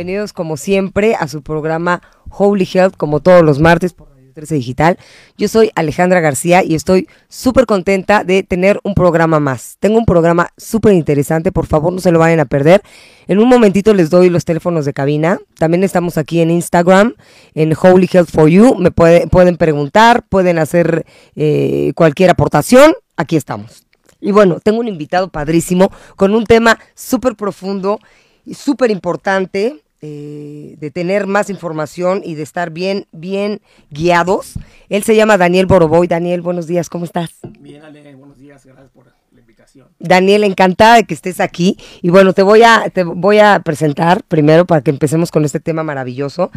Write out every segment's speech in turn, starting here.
bienvenidos como siempre a su programa Holy Health, como todos los martes por Radio 13 Digital. Yo soy Alejandra García y estoy súper contenta de tener un programa más. Tengo un programa súper interesante, por favor no se lo vayan a perder. En un momentito les doy los teléfonos de cabina. También estamos aquí en Instagram, en Holy Health for You. Me pueden preguntar, pueden hacer eh, cualquier aportación. Aquí estamos. Y bueno, tengo un invitado padrísimo con un tema súper profundo y súper importante eh, de tener más información y de estar bien, bien guiados. Él se llama Daniel Boroboy. Daniel, buenos días, ¿cómo estás? Bien, Ale, buenos días, gracias por la invitación. Daniel, encantada de que estés aquí. Y bueno, te voy a, te voy a presentar primero para que empecemos con este tema maravilloso.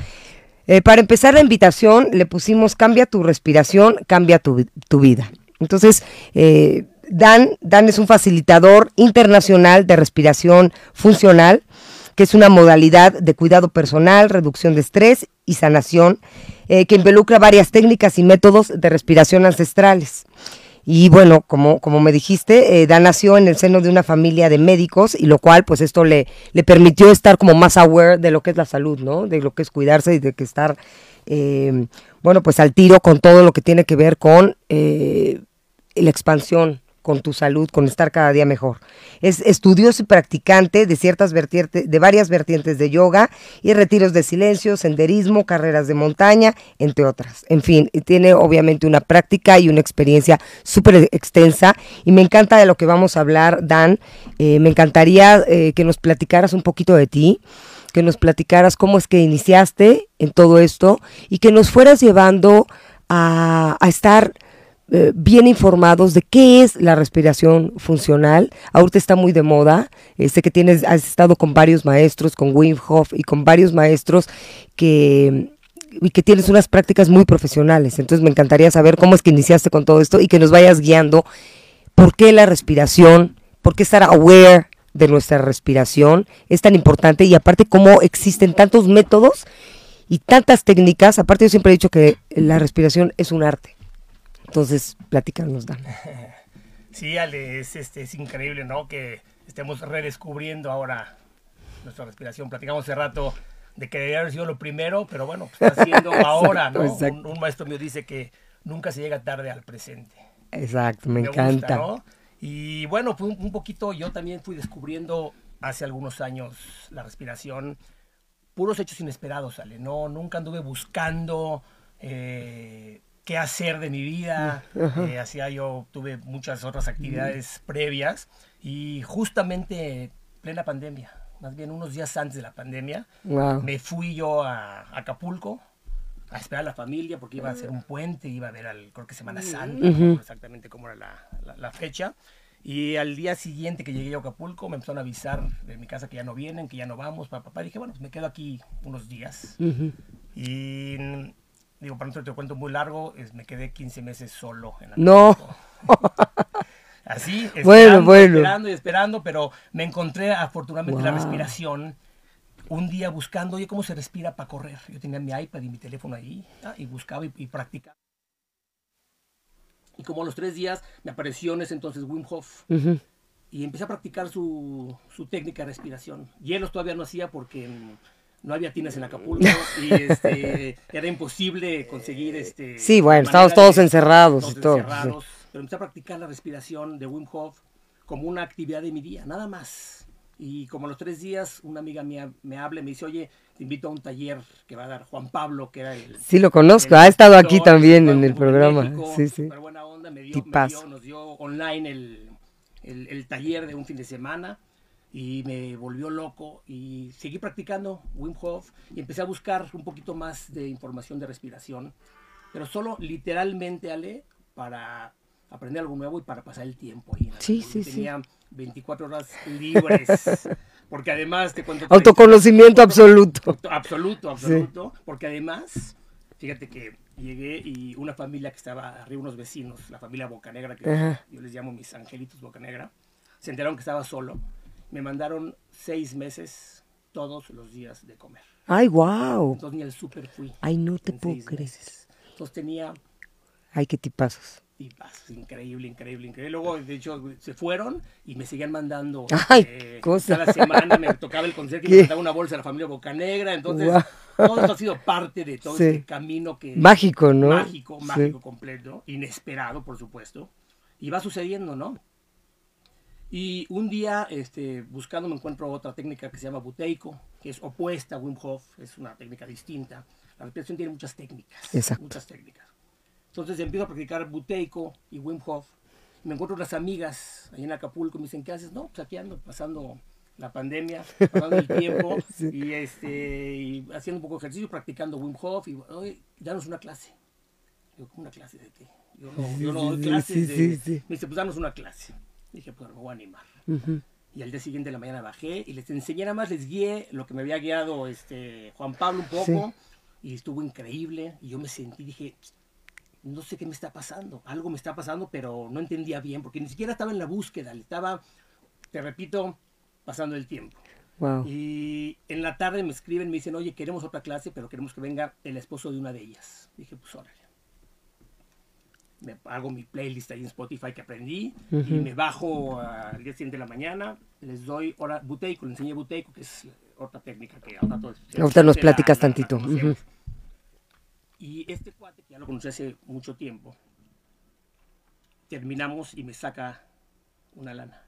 Eh, para empezar la invitación, le pusimos cambia tu respiración, cambia tu, tu vida. Entonces, eh, Dan, Dan es un facilitador internacional de respiración funcional, que es una modalidad de cuidado personal, reducción de estrés y sanación, eh, que involucra varias técnicas y métodos de respiración ancestrales. Y bueno, como, como me dijiste, eh, Dan nació en el seno de una familia de médicos y lo cual pues esto le, le permitió estar como más aware de lo que es la salud, ¿no? De lo que es cuidarse y de que estar, eh, bueno, pues al tiro con todo lo que tiene que ver con la expansión con tu salud, con estar cada día mejor. Es estudioso y practicante de ciertas vertientes, de varias vertientes de yoga y retiros de silencio, senderismo, carreras de montaña, entre otras. En fin, tiene obviamente una práctica y una experiencia súper extensa y me encanta de lo que vamos a hablar, Dan. Eh, me encantaría eh, que nos platicaras un poquito de ti que nos platicaras cómo es que iniciaste en todo esto y que nos fueras llevando a, a estar eh, bien informados de qué es la respiración funcional. Ahorita está muy de moda. Sé que tienes, has estado con varios maestros, con Wim Hof y con varios maestros que y que tienes unas prácticas muy profesionales. Entonces me encantaría saber cómo es que iniciaste con todo esto y que nos vayas guiando por qué la respiración, por qué estar aware de nuestra respiración es tan importante y aparte cómo existen tantos métodos y tantas técnicas. Aparte yo siempre he dicho que la respiración es un arte. Entonces, platícanos, Dan. Sí, Ale, es, este, es increíble, ¿no? Que estemos redescubriendo ahora nuestra respiración. Platicamos hace rato de que debería haber sido lo primero, pero bueno, pues está siendo ahora, ¿no? Un, maestro mío dice que nunca se llega tarde al presente. Exacto, me, encanta. Y bueno, pues un, poquito yo también fui descubriendo hace algunos años la respiración, puros hechos inesperados, Ale, ¿no? Nunca anduve buscando... Eh, qué hacer de mi vida. Eh, hacía yo, tuve muchas otras actividades previas y justamente plena pandemia, más bien unos días antes de la pandemia, me fui yo a, Acapulco a esperar a la familia porque iba a hacer un puente, iba a ver al, creo que Semana Santa, exactamente cómo era la, la, fecha. Y al día siguiente que llegué a Acapulco me empezaron a avisar de mi casa que ya no vienen, que ya no vamos, papá. papá. Dije, bueno, pues me quedo aquí unos días. Y digo, para no te cuento muy largo, es, me quedé 15 meses solo en No. Así, esperando, esperando y esperando, pero me encontré afortunadamente la respiración un día buscando, oye, ¿cómo se respira para correr? Yo tenía mi iPad y mi teléfono ahí ah, y buscaba y, practicaba. Y como a los tres días me apareció en ese entonces Wim Hof. Y empecé a practicar su, su técnica de respiración. Hielos todavía no hacía porque no había tinas en Acapulco y este, era imposible conseguir este sí bueno estábamos todos encerrados y todo encerrados, pero empecé a practicar la respiración de Wim Hof como una actividad de mi día nada más. Y como a los tres días una amiga mía me habla y me dice oye te invito a un taller que va a dar Juan Pablo que era el sí lo conozco ha estado aquí también en el programa. Sí sí. buena onda me dio, me dio, nos dio online el, el, el taller de un fin de semana y me volvió loco y seguí practicando Wim Hof y empecé a buscar un poquito más de información de respiración, pero solo literalmente, Ale, para aprender algo nuevo y para pasar el tiempo ahí. Sí, sí, Tenía 24 horas libres, porque además te cuento... Autoconocimiento absoluto. Absoluto, absoluto, porque además, fíjate que llegué y una familia que estaba arriba, unos vecinos, la familia Bocanegra, que yo les llamo mis angelitos Bocanegra, se enteraron que estaba solo me mandaron seis meses todos los días de comer. ¡Ay, wow! Entonces ni al súper fui. ¡Ay, no te puedo creer! Entonces tenía Ay, qué tipazos. Tipazos, increíble, increíble, increíble. Luego, de hecho, se fueron y me seguían mandando. Ay, eh, cosa. Cada semana me tocaba el concierto y ¿Qué? me mandaba una bolsa a la familia Bocanegra. Entonces, Guau. todo esto ha sido parte de todo Sí. este camino que. Mágico, ¿no? Mágico, Sí. mágico completo, inesperado, por supuesto. Y va sucediendo, ¿no? Y un día, este, buscando, me encuentro otra técnica que se llama buteico, que es opuesta a Wim Hof, es una técnica distinta. La respiración tiene muchas técnicas. Exacto. Muchas técnicas. Entonces empiezo a practicar buteico y Wim Hof. Me encuentro unas amigas ahí en Acapulco, me dicen, ¿qué haces? No, pues aquí ando pasando la pandemia, pasando el tiempo Sí. y, este, y haciendo un poco de ejercicio, practicando Wim Hof y, oye, danos una clase. Digo, ¿cómo una clase de qué? Yo no, yo no doy clases sí, sí. Me dice, pues danos una clase. Dije, pues me voy a animar. Y al día siguiente de la mañana bajé y les enseñé nada más, les guié lo que me había guiado este, Juan Pablo un poco. Y estuvo increíble. Y yo me sentí, dije, no sé qué me está pasando. Algo me está pasando, pero no entendía bien, porque ni siquiera estaba en la búsqueda. Le estaba, te repito, pasando el tiempo. Wow. Y en la tarde me escriben, me dicen, oye, queremos otra clase, pero queremos que venga el esposo de una de ellas. Dije, pues órale. Me hago mi playlist ahí en Spotify que aprendí y Ujú. me bajo al día siguiente de la mañana, les doy hora buteico, les enseñé buteico, que es otra técnica que ahora todo Ahorita nos la- platicas la- la tantito. conocemos. Y este cuate, que ya lo conocí hace mucho tiempo, terminamos y me saca una lana.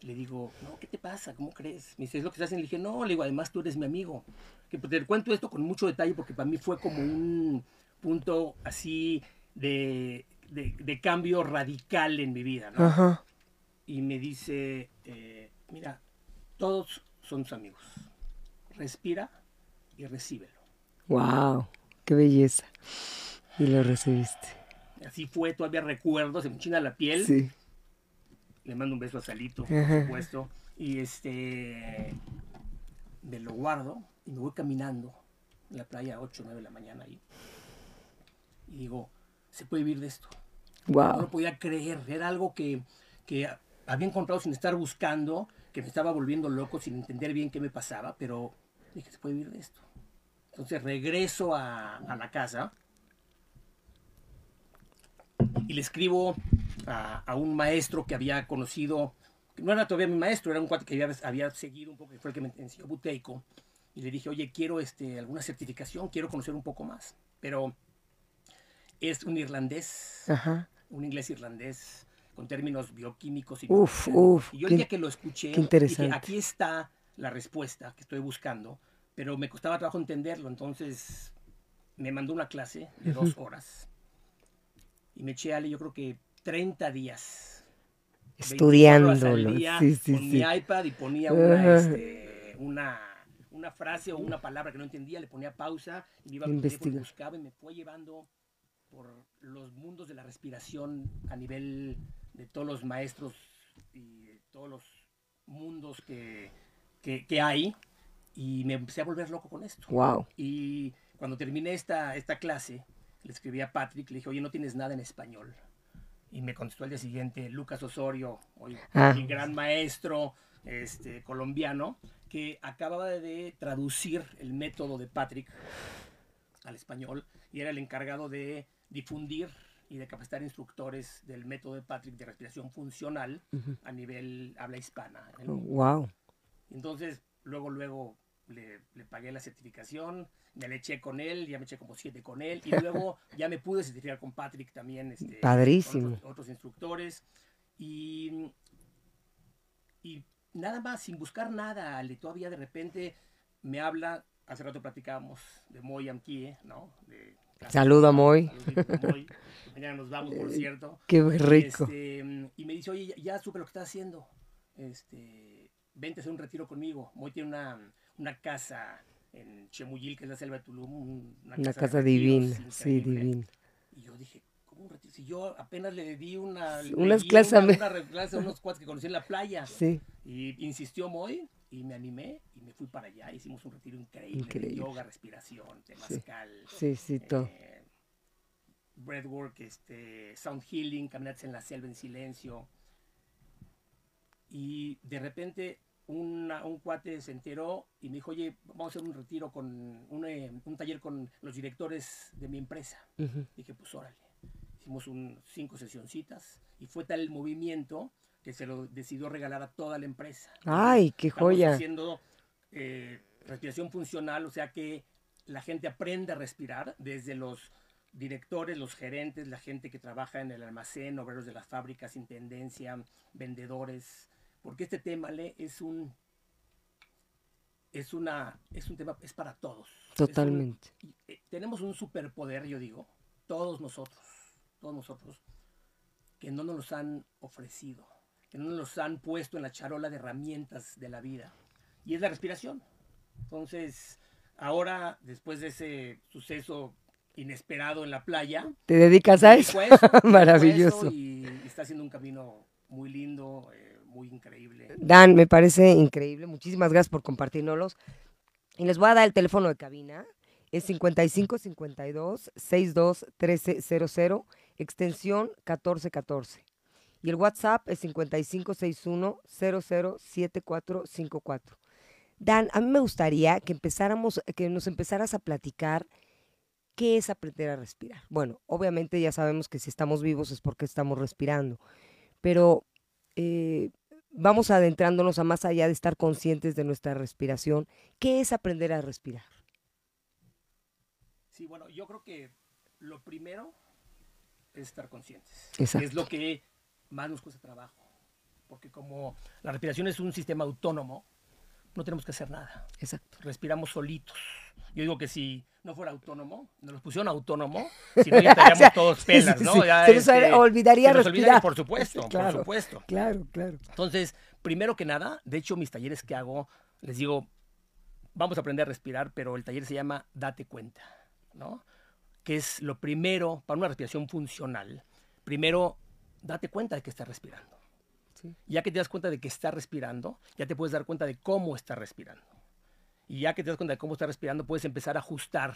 Le digo, no, ¿qué te pasa? ¿Cómo crees? Me dice, es lo que estás haciendo. Le dije, no, le digo, además tú eres mi amigo. Que te cuento esto con mucho detalle porque para mí fue como un punto así de, de- de cambio radical en mi vida, ¿no? Ajá. Y me dice, eh, mira, todos son tus amigos. Respira y recíbelo. Wow. Qué belleza. Y lo recibiste. Así fue, todavía recuerdo, se me china la piel. Sí. Le mando un beso a Salito, Ajá. por supuesto. Y este. Me lo guardo y me voy caminando en la playa a 8 o 9 de la mañana ahí. Y digo, se puede vivir de esto. No lo Wow. podía creer. Era algo que, que había encontrado sin estar buscando, que me estaba volviendo loco sin entender bien qué me pasaba, pero dije, se puede vivir de esto. Entonces regreso a, a la casa y le escribo a, a un maestro que había conocido, que no era todavía mi maestro, era un cuate que había, había seguido un poco, que fue el que me enseñó Buteico, y le dije, oye, quiero este, alguna certificación, quiero conocer un poco más, pero es un irlandés, Ajá. un inglés irlandés, con términos bioquímicos y Uf, uf, Y yo qué- el día que lo escuché, dije, aquí está la respuesta que estoy buscando, pero me costaba trabajo entenderlo, entonces me mandó una clase de dos horas y me eché Ale, yo creo que 30 días. 24 horas al Estudiándolo. día Sí, sí, con sí. mi iPad y ponía una, este, una, una frase o una palabra que no entendía, le ponía pausa y me iba a buscaba y me fue llevando por los mundos de la respiración a nivel de todos los maestros y de todos los mundos que, que, que hay y me empecé a volver loco con esto. Wow. Y cuando terminé esta, esta clase, le escribí a Patrick, le dije, oye, no tienes nada en español. Y me contestó al día siguiente Lucas Osorio, hoy Ah. mi gran maestro este, colombiano, que acababa de traducir el método de Patrick al español y era el encargado de difundir y de capacitar instructores del método de Patrick de respiración funcional a nivel habla hispana. en el mundo. Wow. Entonces, luego, luego le, le pagué la certificación, me le eché con él, ya me eché como siete con él, y luego ya me pude certificar con Patrick también. Este, Padrísimo. Otros, otros instructores. Y, y nada más, sin buscar nada, Ale, todavía de repente me habla, hace rato platicábamos de Moy Amkie, ¿no? De, Saludo a Moy. Mañana nos vamos, por cierto. Qué rico. Este, y me dice, oye, ya, ya supe lo que estás haciendo. Este, vente a hacer un retiro conmigo. Moy tiene una, una casa en Chemuyil, que es la selva de Tulum. un- Una de casa divina. Sí, divina. Y yo dije, ¿cómo un retiro? Si yo apenas le di una... Unas clases a una, una clase a unos cuates que conocí en la playa. Sí. Y insistió Moy y me animé y me fui para allá. Hicimos un retiro increíble, Increíble. de yoga, respiración, temazcal. Sí, sí, todo. eh, breathwork, este, sound healing, caminatas en la selva en silencio. Y de repente una- un cuate se enteró y me dijo, oye, vamos a hacer un retiro con un, eh, un taller con los directores de mi empresa. Dije, pues órale. hicimos un, cinco sesioncitas y fue tal el movimiento que se lo decidió regalar a toda la empresa. ¡Ay, qué Estamos joya! haciendo eh, respiración funcional, o sea que la gente aprende a respirar desde los directores, los gerentes, la gente que trabaja en el almacén, obreros de las fábricas, intendencia, vendedores, porque este tema Le, es un es una es un tema es para todos. Un- Totalmente. eh, tenemos un superpoder, yo digo, todos nosotros, todos nosotros, que no nos los han ofrecido, que no nos los han puesto en la charola de herramientas de la vida. Y es la respiración. Entonces, ahora, después de ese suceso inesperado en la playa, ¿Te dedicas a eso? a Maravilloso. Y, y está haciendo un camino muy lindo, eh, muy increíble. Dan, me parece increíble. Muchísimas gracias por compartirnoslos. Y les voy a dar el teléfono de cabina. Es 55 52 62 1300, extensión 1414. Y el WhatsApp es 55 61 00 7454. Dan, a mí me gustaría que empezáramos, que nos empezaras a platicar qué es aprender a respirar. Bueno, obviamente ya sabemos que si estamos vivos es porque estamos respirando, pero eh, vamos adentrándonos a más allá de estar conscientes de nuestra respiración. ¿Qué es aprender a respirar? Sí, bueno, yo creo que lo primero es estar conscientes. Exacto. Es lo que más nos cuesta trabajo. Porque como la respiración es un sistema autónomo, no tenemos que hacer nada. Exacto. Respiramos solitos. Yo digo que si no fuera autónomo, nos los pusieron autónomo, si no ya estaríamos O sea, todos pelas, ¿no? sí. Ya, Se nos este, olvidaría se nos respirar. por supuesto, claro. por supuesto. Claro, claro. Entonces, primero que nada, de hecho, mis talleres que hago, les digo, vamos a aprender a respirar, pero el taller se llama Date cuenta, ¿no? Que es lo primero para una respiración funcional. Primero, date cuenta de que estás respirando. Sí. Ya que te das cuenta de que estás respirando, ya te puedes dar cuenta de cómo estás respirando. Y ya que te das cuenta de cómo estás respirando, puedes empezar a ajustar,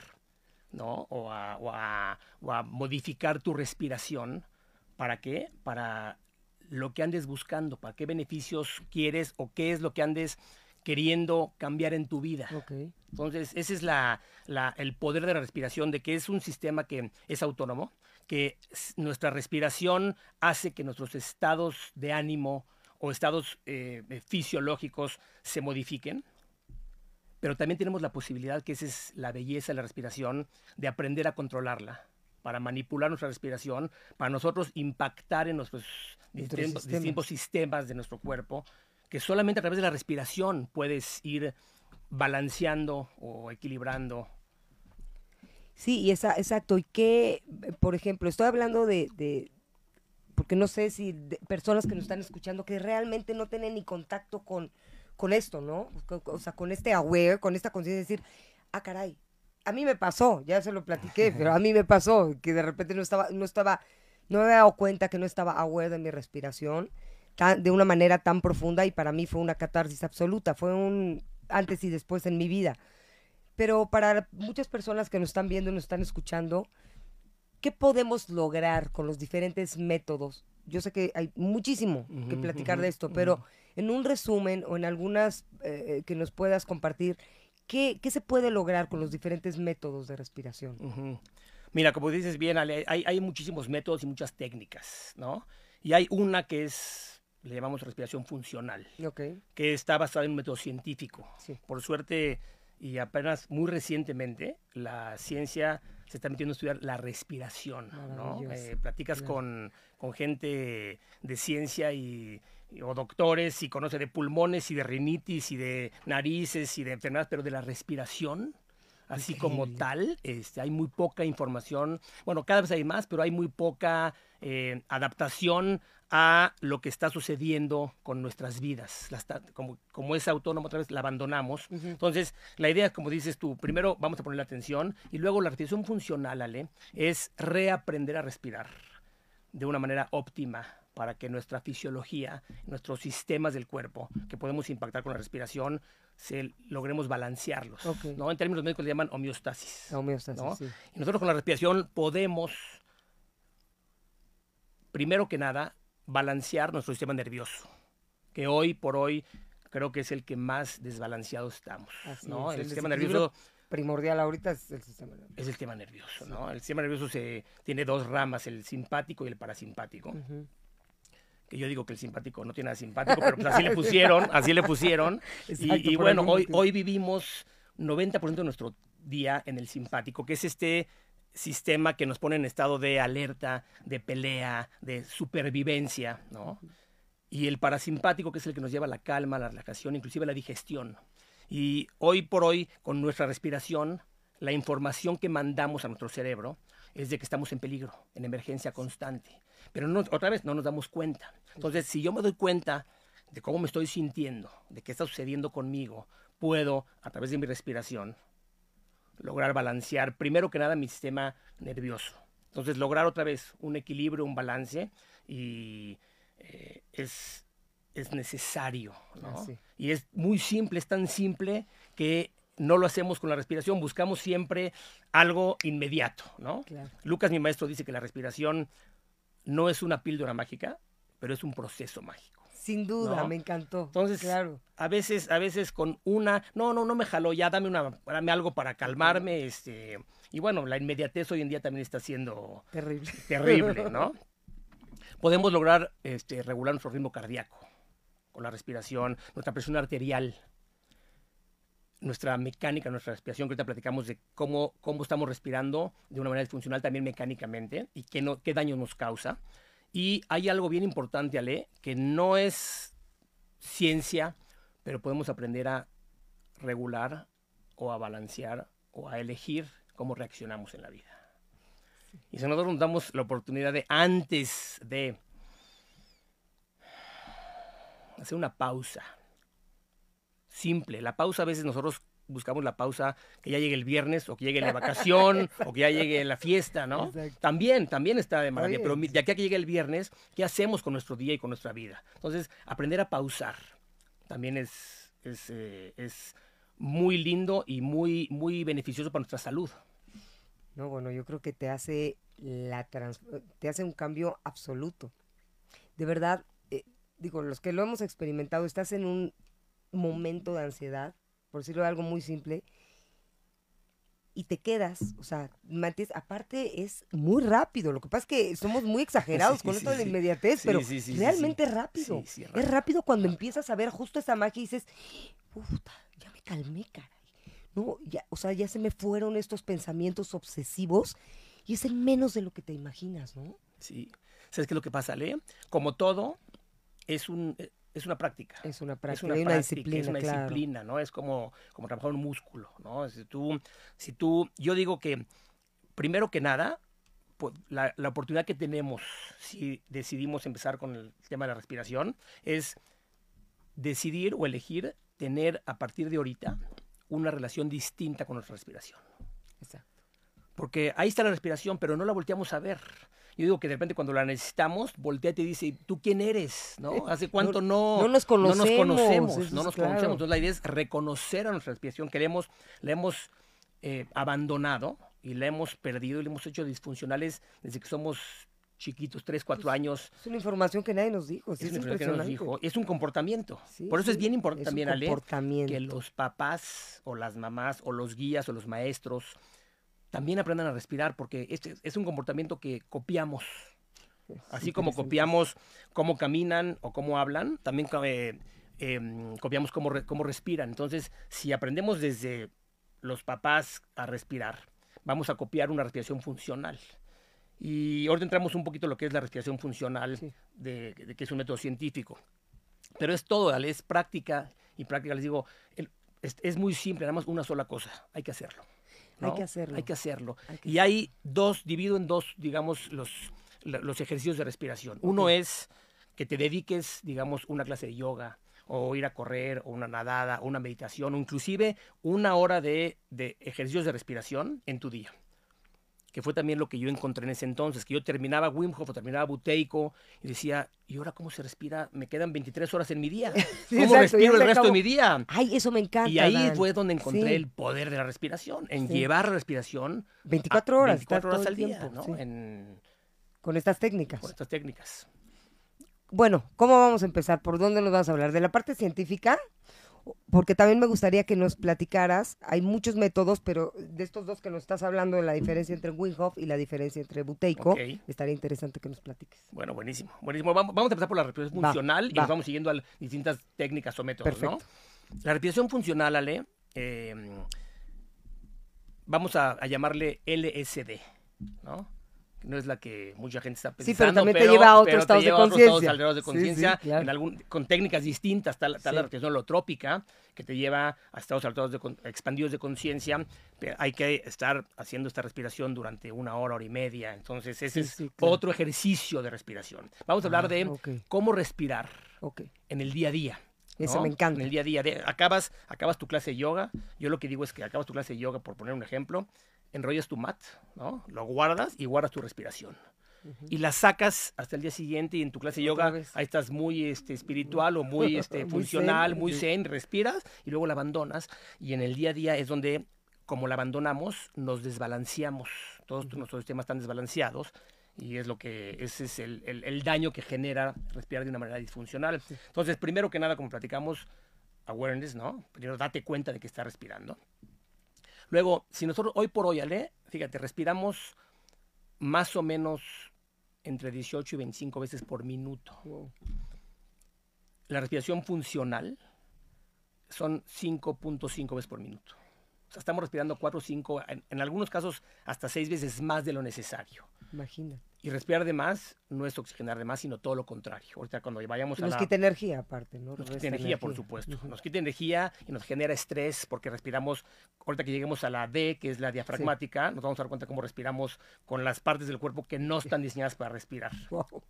¿no? O a, o a- o a modificar tu respiración. ¿Para qué? Para lo que andes buscando, para qué beneficios quieres o qué es lo que andes queriendo cambiar en tu vida. Ok. Entonces, ese es la, la- el poder de la respiración, de que es un sistema que es autónomo, que nuestra respiración hace que nuestros estados de ánimo o estados eh, eh, fisiológicos se modifiquen. Pero también tenemos la posibilidad, que esa es la belleza de la respiración, de aprender a controlarla, para manipular nuestra respiración, para nosotros impactar en nuestros Nuestros distintos, sistemas. distintos sistemas de nuestro cuerpo, que solamente a través de la respiración puedes ir balanceando o equilibrando. Sí, y esa, exacto. Y que, por ejemplo, estoy hablando de, de- porque no sé si de personas que nos están escuchando que realmente no tienen ni contacto con, con esto, ¿no? O sea, con este aware, con esta conciencia de decir, ah, caray, a mí me pasó, ya se lo platiqué, pero a mí me pasó que de repente no estaba, no estaba, no me había dado cuenta que no estaba aware de mi respiración tan- de una manera tan profunda y para mí fue una catarsis absoluta, fue un antes y después en mi vida. Pero para muchas personas que nos están viendo y nos están escuchando, ¿qué podemos lograr con los diferentes métodos? Yo sé que hay muchísimo que platicar de esto, pero en un resumen o en algunas eh, que nos puedas compartir, ¿qué, ¿qué se puede lograr con los diferentes métodos de respiración? Mira, como dices bien, Ale, hay, hay muchísimos métodos y muchas técnicas, ¿no? Y hay una que es, le llamamos respiración funcional, Ok, que está basada en un método científico. sí. Por suerte, y apenas muy recientemente, la ciencia se está metiendo a estudiar la respiración, ¿no? Eh, platicas claro. con, con gente de ciencia y, y- o doctores y conoce de pulmones y de rinitis y de narices y de enfermedades, pero de la respiración, así como tal, este, hay muy poca información. Bueno, cada vez hay más, pero hay muy poca eh, adaptación a lo que está sucediendo con nuestras vidas. La está- como, como es autónomo, otra vez la abandonamos. Ujú. Entonces, la idea, como dices tú, primero vamos a ponerle atención y luego la respiración funcional, Ale, es reaprender a respirar de una manera óptima para que nuestra fisiología, nuestros sistemas del cuerpo que podemos impactar con la respiración, se logremos balancearlos. Ok. ¿no? En términos médicos le llaman homeostasis. Homeostasis, ¿no? sí. Y nosotros con la respiración podemos, primero que nada, balancear nuestro sistema nervioso, que hoy por hoy creo que es el que más desbalanceado estamos. Así ¿no? es, El el sistema nervioso primordial ahorita es el sistema nervioso. Es el tema nervioso, ¿no? El sistema nervioso se, tiene dos ramas, el simpático y el parasimpático. Que yo digo que el simpático no tiene nada simpático, pero pues así le pusieron, así le pusieron. Exacto, y, bueno, hoy, motivo. hoy vivimos 90% de nuestro día en el simpático, que es este sistema que nos pone en estado de alerta, de pelea, de supervivencia, ¿no? Y el parasimpático, que es el que nos lleva a la calma, a la relajación, inclusive a la digestión. Y hoy por hoy, con nuestra respiración, la información que mandamos a nuestro cerebro es de que estamos en peligro, en emergencia constante. Pero otra vez no nos damos cuenta. Entonces, si yo me doy cuenta de cómo me estoy sintiendo, de qué está sucediendo conmigo, puedo, a través de mi respiración, lograr balancear, primero que nada, mi sistema nervioso. Entonces, lograr otra vez un equilibrio, un balance, y eh, es, es necesario. Y es muy simple, es tan simple que no lo hacemos con la respiración, buscamos siempre algo inmediato. ¿no? Claro. Lucas, mi maestro, dice que la respiración no es una píldora mágica, pero es un proceso mágico. Sin duda, No. me encantó. Entonces, claro. a veces, a veces con una, no, no, no me jaló, ya dame una, dame algo para calmarme, este, y bueno, la inmediatez hoy en día también está siendo Terrible. terrible, ¿no? Podemos lograr este, regular nuestro ritmo cardíaco con la respiración, nuestra presión arterial, nuestra mecánica, nuestra respiración, que ahorita platicamos de cómo, cómo estamos respirando de una manera disfuncional también mecánicamente y qué, no, qué daño nos causa. Y hay algo bien importante, Ale, que no es ciencia, pero podemos aprender a regular o a balancear o a elegir cómo reaccionamos en la vida. Y si nosotros nos damos la oportunidad de, antes de hacer una pausa, simple, la pausa a veces nosotros buscamos la pausa que ya llegue el viernes o que llegue la vacación o que ya llegue la fiesta, ¿no? Exacto. También, también está de maravilla, pero de aquí a que llegue el viernes, ¿qué hacemos con nuestro día y con nuestra vida? Entonces, aprender a pausar también es, es, eh, es muy lindo y muy, muy beneficioso para nuestra salud. No, bueno, yo creo que te hace la trans- te hace un cambio absoluto. De verdad, eh, digo, los que lo hemos experimentado, estás en un momento de ansiedad, por decirlo de algo muy simple, y te quedas, o sea, mantienes- aparte es muy rápido, lo que pasa es que somos muy exagerados Sí, con sí, esto de la inmediatez, Sí, pero realmente rápido. Sí, es rápido. rápido cuando empiezas a ver justo esa magia y dices, puta, ya me calmé, caray. No, ya, o sea, ya se me fueron estos pensamientos obsesivos y es en menos de lo que te imaginas, ¿no? Sí. ¿Sabes qué es lo que pasa, Le? Como todo, es, un, eh, es una práctica. Es una práctica, Es una, práctica, disciplina, es una claro. disciplina, ¿no? Es como, como trabajar un músculo, ¿no? Si tú, si tú, yo digo que, primero que nada, pues, la, la oportunidad que tenemos si decidimos empezar con el tema de la respiración es decidir o elegir tener a partir de ahorita una relación distinta con nuestra respiración. Exacto. Porque ahí está la respiración, pero no la volteamos a ver. Yo digo que de repente cuando la necesitamos, volteate y dice, ¿tú quién eres? ¿No? ¿Hace cuánto no, no nos no nos conocemos, No es nos claro. conocemos. Entonces la idea es reconocer a nuestra respiración que la hemos, la hemos eh, abandonado y la hemos perdido y la hemos hecho disfuncionales desde que somos chiquitos, 3, 4 años. Es una información que nadie nos dijo, sí, Es es, una enfermedad que nos dijo. Es un comportamiento. Sí, Por eso es bien es importante también, Ale, que los papás o las mamás o los guías o los maestros también aprendan a respirar, porque este es un comportamiento que copiamos. Así como copiamos cómo caminan o cómo hablan, también eh, eh, copiamos cómo, re- cómo respiran. Entonces, si aprendemos desde los papás a respirar, vamos a copiar una respiración funcional. Y ahora entramos un poquito en lo que es la respiración funcional, Sí. de, de que es un método científico. Pero es todo, es práctica y práctica. Les digo, el- es, es muy simple, nada más una sola cosa, hay que hacerlo. Hay que hacerlo. Hay que hacerlo. Hay que y hay dos, divido en dos, digamos, los, los ejercicios de respiración. Uno es que te dediques, digamos, una clase de yoga, o ir a correr, o una nadada, o una meditación, o inclusive una hora de, de ejercicios de respiración en tu día. Que fue también lo que yo encontré en ese entonces, que yo terminaba Wim Hof o terminaba Buteico y decía, ¿y ahora cómo se respira? Me quedan 23 horas en mi día. Sí, ¿Cómo exacto, respiro el resto de mi día? Ay, eso me encanta. Y ahí Dan. fue donde encontré Sí. el poder de la respiración, en Sí. llevar la respiración 24 a horas, 24 estar horas al el día, tiempo, ¿no? En, Con estas técnicas. con estas técnicas. Bueno, ¿cómo vamos a empezar? ¿Por dónde nos vamos a hablar? ¿De la parte científica porque también me gustaría que nos platicaras, hay muchos métodos, pero de estos dos que nos estás hablando, de la diferencia entre Wim Hof y la diferencia entre Buteyko, Ok. estaría interesante que nos platiques. Bueno, buenísimo. Buenísimo. Vamos, vamos a empezar por la respiración Va, funcional y va. nos vamos siguiendo a distintas técnicas o métodos, Perfecto. ¿no? La respiración funcional, Ale, eh, vamos a, a llamarle LSD, ¿no? No es la que mucha gente está pensando. Sí, pero también te lleva a otros estados de lleva a otros conciencia. de Sí, sí, conciencia claro. en algún- con técnicas distintas. Está, la- está la Sí. respiración holotrópica, que te lleva a estados alterados de expandidos de conciencia. Hay que estar haciendo esta respiración durante una hora, hora y media. Entonces, ese Sí, es sí, claro. otro ejercicio de respiración. Vamos a hablar Ah, de cómo respirar en el día a día. Eso me encanta. En el día a día. De- acabas, acabas tu clase de yoga. Yo lo que digo es que acabas tu clase de yoga, por poner un ejemplo, enrollas tu mat, ¿no? Lo guardas y guardas tu respiración. Y la sacas hasta el día siguiente y en tu clase de yoga vez. ahí estás muy este, espiritual o muy este, Muy funcional, zen, muy sí. zen, respiras y luego la abandonas. Y en el día a día es donde, como la abandonamos, nos desbalanceamos. Todos nuestros sistemas están desbalanceados y es lo que ese es el, el- el daño que genera respirar de una manera disfuncional. Entonces, primero que nada, como platicamos, awareness, ¿no? Primero date cuenta de que estás respirando. Luego, si nosotros hoy por hoy, Ale, fíjate, respiramos más o menos entre 18 y 25 veces por minuto. Wow. La respiración funcional son 5.5 veces por minuto. Estamos respirando 4 o 5, en, en algunos casos hasta 6 veces más de lo necesario. Imagínate. Y respirar de más no es oxigenar de más, sino todo lo contrario. Ahorita cuando vayamos a Nos quita energía aparte, ¿no? Nos quita energía, por supuesto. Nos quita energía y nos genera estrés porque respiramos, ahorita que lleguemos a la D, que es la diafragmática, nos vamos a dar cuenta cómo respiramos con las partes del cuerpo que no están diseñadas para respirar. Wow.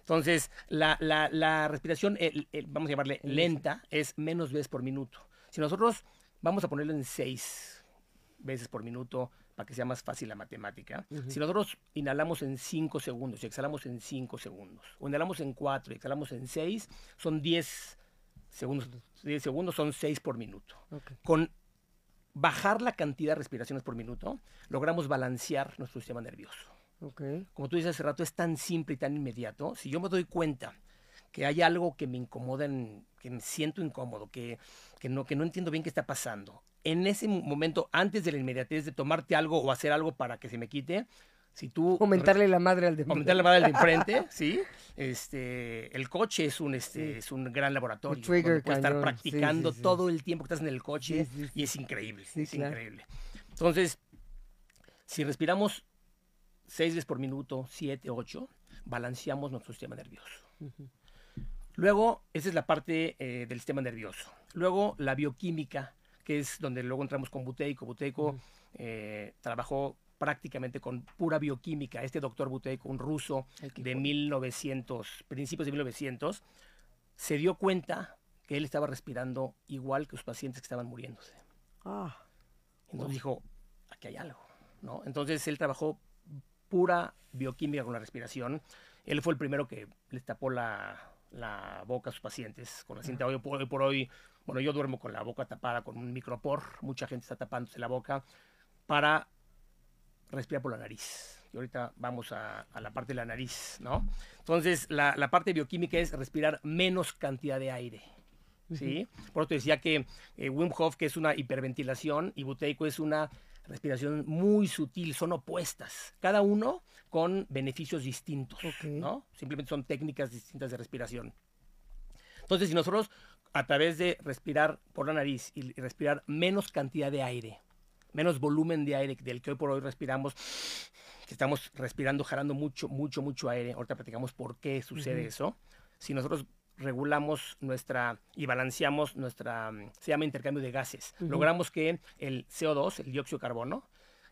Entonces, la, la- la respiración, el- el- vamos a llamarle lenta, es menos veces por minuto. Si nosotros vamos a ponerlo en 6 veces por minuto para que sea más fácil la matemática, si nosotros inhalamos en 5 segundos y exhalamos en 5 segundos, o inhalamos en 4 y exhalamos en 6, son 10 segundos, 10 segundos son 6 por minuto. Ok. Con bajar la cantidad de respiraciones por minuto, logramos balancear nuestro sistema nervioso Ok. como tú dices hace rato, es tan simple y tan inmediato. Si yo me doy cuenta que hay algo que me incomoda, en- que me siento incómodo, que, que, no, que no entiendo bien qué está pasando, en ese mo- momento, antes de la inmediatez de tomarte algo o hacer algo para que se me quite, si tú... Aumentarle la madre al de Aumentar la madre de enfrente, ¿sí? Este, el coche es un, este, es un gran laboratorio. Trigger puedes estar sí, practicando sí, sí. todo el tiempo que estás en el coche Sí, sí, sí. y es increíble, Sí, es claro. increíble. Entonces, si respiramos seis veces por minuto, siete, ocho, balanceamos nuestro sistema nervioso. Luego, esa es la parte eh, del sistema nervioso. Luego, la bioquímica, que es donde luego entramos con Buteyko. Buteyko eh, trabajó prácticamente con pura bioquímica. Este doctor Buteyko, un ruso de joya. 1900, principios de 1900, se dio cuenta que él estaba respirando igual que los pacientes que estaban muriéndose. Ah, Entonces dijo, aquí hay algo, ¿no? Entonces él trabajó pura bioquímica con la respiración. Él fue el primero que les tapó la, la boca a sus pacientes con la cinta. Hoy por, hoy por hoy, bueno, yo duermo con la boca tapada con un micropor. Mucha gente está tapándose la boca para respirar por la nariz. Y ahorita vamos a, a la parte de la nariz, ¿no? Entonces, la, la parte bioquímica es respirar menos cantidad de aire. ¿sí? Por eso te decía que eh, Wim Hof, que es una hiperventilación, y Buteyko es una respiración muy sutil, son opuestas, cada uno con beneficios distintos. ¿no? Simplemente son técnicas distintas de respiración. Entonces, si nosotros a través de respirar por la nariz y y respirar menos cantidad de aire, menos volumen de aire del que hoy por hoy respiramos, que estamos respirando, jalando mucho, mucho, mucho aire. Ahorita platicamos por qué sucede eso. Si nosotros regulamos nuestra y balanceamos nuestra, mm, se llama intercambio de gases, logramos que el CO2, el dióxido de carbono,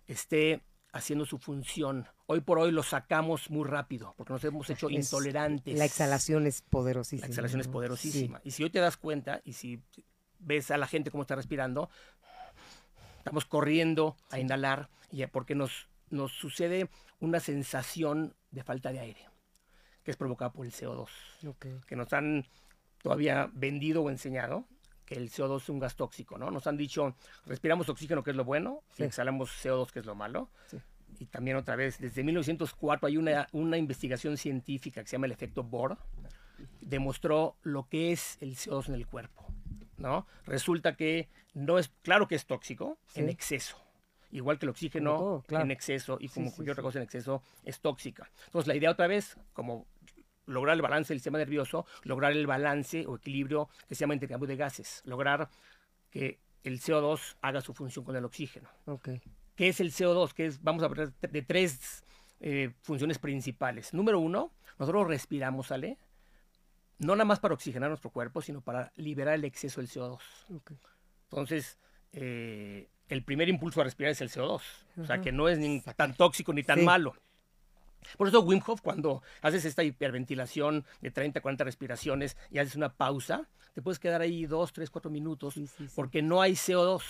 esté haciendo su función. Hoy por hoy lo sacamos muy rápido porque nos hemos hecho es- intolerantes. La exhalación es poderosísima. La exhalación es poderosísima. Y si hoy te das cuenta y si ves a la gente cómo está respirando, estamos corriendo a inhalar y porque nos, nos sucede una sensación de falta de aire, que es provocada por el CO2, Sí. Ok. que nos han todavía vendido o enseñado que el CO2 es un gas tóxico, ¿no? Nos han dicho, respiramos oxígeno, que es lo bueno, Sí. y exhalamos CO2, que es lo malo. Sí. Y también otra vez, desde 1904 hay una, una investigación científica que se llama el efecto Bohr, demostró lo que es el CO2 en el cuerpo. ¿no? Resulta que no es, claro que es tóxico en exceso. Igual que el oxígeno Como todo, claro. en exceso y como sí, cualquier otra cosa en exceso es tóxica. Entonces la idea otra vez, como lograr el balance del sistema nervioso, lograr el balance o equilibrio que se llama intercambio de gases, lograr que el CO2 haga su función con el oxígeno. Ok. ¿Qué es el CO2? Que es, vamos a hablar de tres eh, funciones principales. Número uno, nosotros respiramos, ¿sale? No nada más para oxigenar nuestro cuerpo, sino para liberar el exceso del CO2. ok. Entonces, eh, el primer impulso a respirar es el CO2. O sea, que no es ni tan tóxico ni tan Sí. malo. Por eso Wim Hof, cuando haces esta hiperventilación de 30, 40 respiraciones y haces una pausa, te puedes quedar ahí 2, 3, 4 minutos Sí, sí, sí. porque no hay CO2.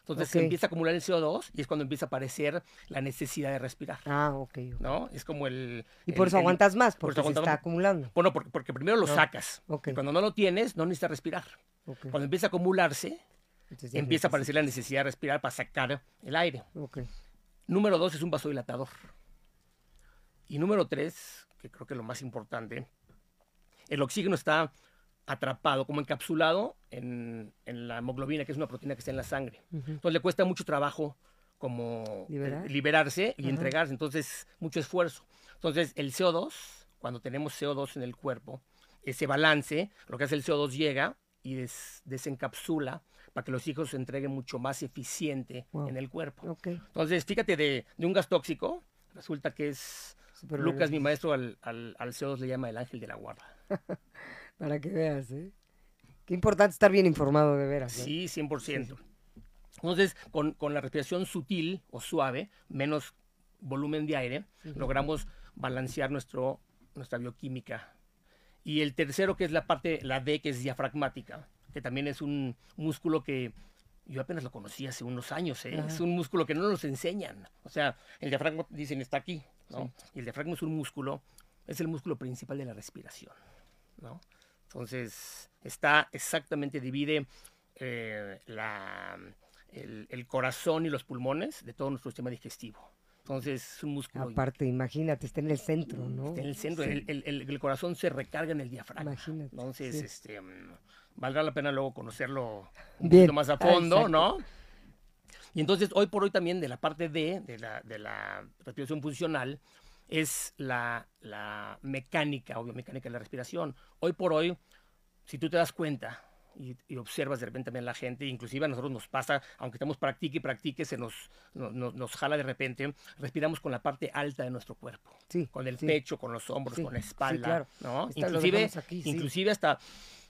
Entonces se empieza a acumular el CO2 y es cuando empieza a aparecer la necesidad de respirar. Ah, ok. ¿No? Es como el... Y el- por eso el- aguantas más, por porque se está más. acumulando. Bueno, porque, porque primero lo No. sacas. Ok. Y cuando no lo tienes, no necesitas respirar. Cuando empieza a acumularse, Entonces empieza a aparecer la necesidad de respirar para sacar el aire. Número dos es un vasodilatador. Y número tres, que creo que es lo más importante, el oxígeno está atrapado, como encapsulado en, en la hemoglobina, que es una proteína que está en la sangre. Entonces le cuesta mucho trabajo como ¿Liberar? eh, liberarse y entregarse, entonces mucho esfuerzo. Entonces el CO2, cuando tenemos CO2 en el cuerpo, ese balance, lo que hace el CO2 llega y des- desencapsula para que los hijos se entreguen mucho más eficiente Wow. en el cuerpo. Entonces, fíjate, de, de un gas tóxico, resulta que es... Lucas, mi maestro, al, al, al CO2 le llama el ángel de la guarda. Para que veas, ¿eh? Qué importante estar bien informado de veras. ¿eh? Sí, 100%. Entonces, con, con la respiración sutil o suave, menos volumen de aire, logramos balancear nuestro, nuestra bioquímica. Y el tercero, que es la parte, la D, que es diafragmática, que también es un músculo que yo apenas lo conocí hace unos años, ¿eh? Es un músculo que no nos enseñan. O sea, el diafragma, dicen, está aquí, ¿no? Y el diafragma es un músculo, es el músculo principal de la respiración, ¿no? Entonces, está exactamente, divide eh, la, el, el corazón y los pulmones de todo nuestro sistema digestivo. Entonces, es un músculo Aparte, imagínate, está en el centro, ¿no? está en el centro. Sí. El, el- corazón se recarga en el diafragma. Imagínate, Entonces, sí. este, mm, valdrá la pena luego conocerlo un Bien. poquito más a Ah, fondo, exacto. ¿no? Y entonces, hoy por hoy también de la parte D, de la, de la respiración funcional, es la, la mecánica o biomecánica de la respiración. Hoy por hoy, si tú te das cuenta y, y observas de repente también la gente, inclusive a nosotros nos pasa, aunque estamos practique y practique, se nos, no- no- nos jala de repente, respiramos con la parte alta de nuestro cuerpo. Sí, Con el sí. pecho, con los hombros, Sí, con la sí, espalda, claro. ¿no? Esta lo Inclusive, aquí, inclusive hasta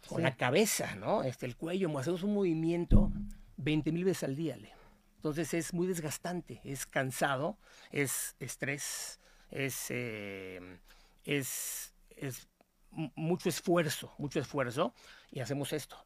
con la cabeza, ¿no? Este, el cuello, hacemos un movimiento 20 mil veces al día, Le. Entonces es muy desgastante, es cansado, es estrés, es, eh, es, es mu- mucho esfuerzo, mucho esfuerzo, y hacemos esto.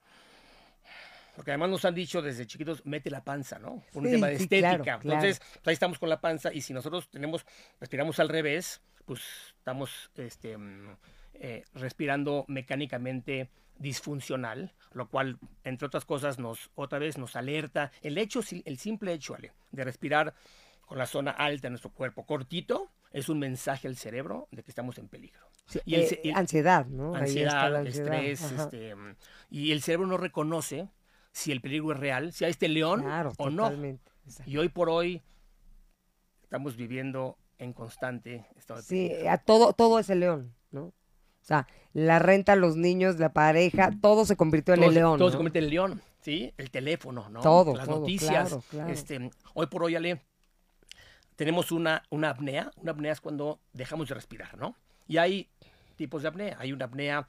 Porque además nos han dicho desde chiquitos, mete la panza, ¿no? Por un Sí, tema de sí, estética. claro, Entonces, pues, ahí estamos con la panza, y si nosotros tenemos, respiramos al revés, pues estamos este, mm, eh, respirando mecánicamente disfuncional, lo cual, entre otras cosas, nos otra vez nos alerta. El hecho, el simple hecho, Ale, de respirar con la zona alta de nuestro cuerpo, cortito, es un mensaje al cerebro de que estamos en peligro. Sí, Y el eh, y el- ansiedad, ¿no? Ansiedad, estrés, este, y el cerebro no reconoce si el peligro es real, si hay este león Claro, o no. totalmente. Y hoy por hoy estamos viviendo en constante estado de Sí, a todo, todo es el león, ¿no? O sea, la renta, los niños, la pareja, todo se convirtió en todo, el león. todo ¿no? se convierte en el león, ¿sí? El teléfono, ¿no? Todo, Las todo, noticias. claro, claro. Este, hoy por hoy, Ale, tenemos una, una apnea. Una apnea es cuando dejamos de respirar, ¿no? Y hay tipos de apnea. Hay una apnea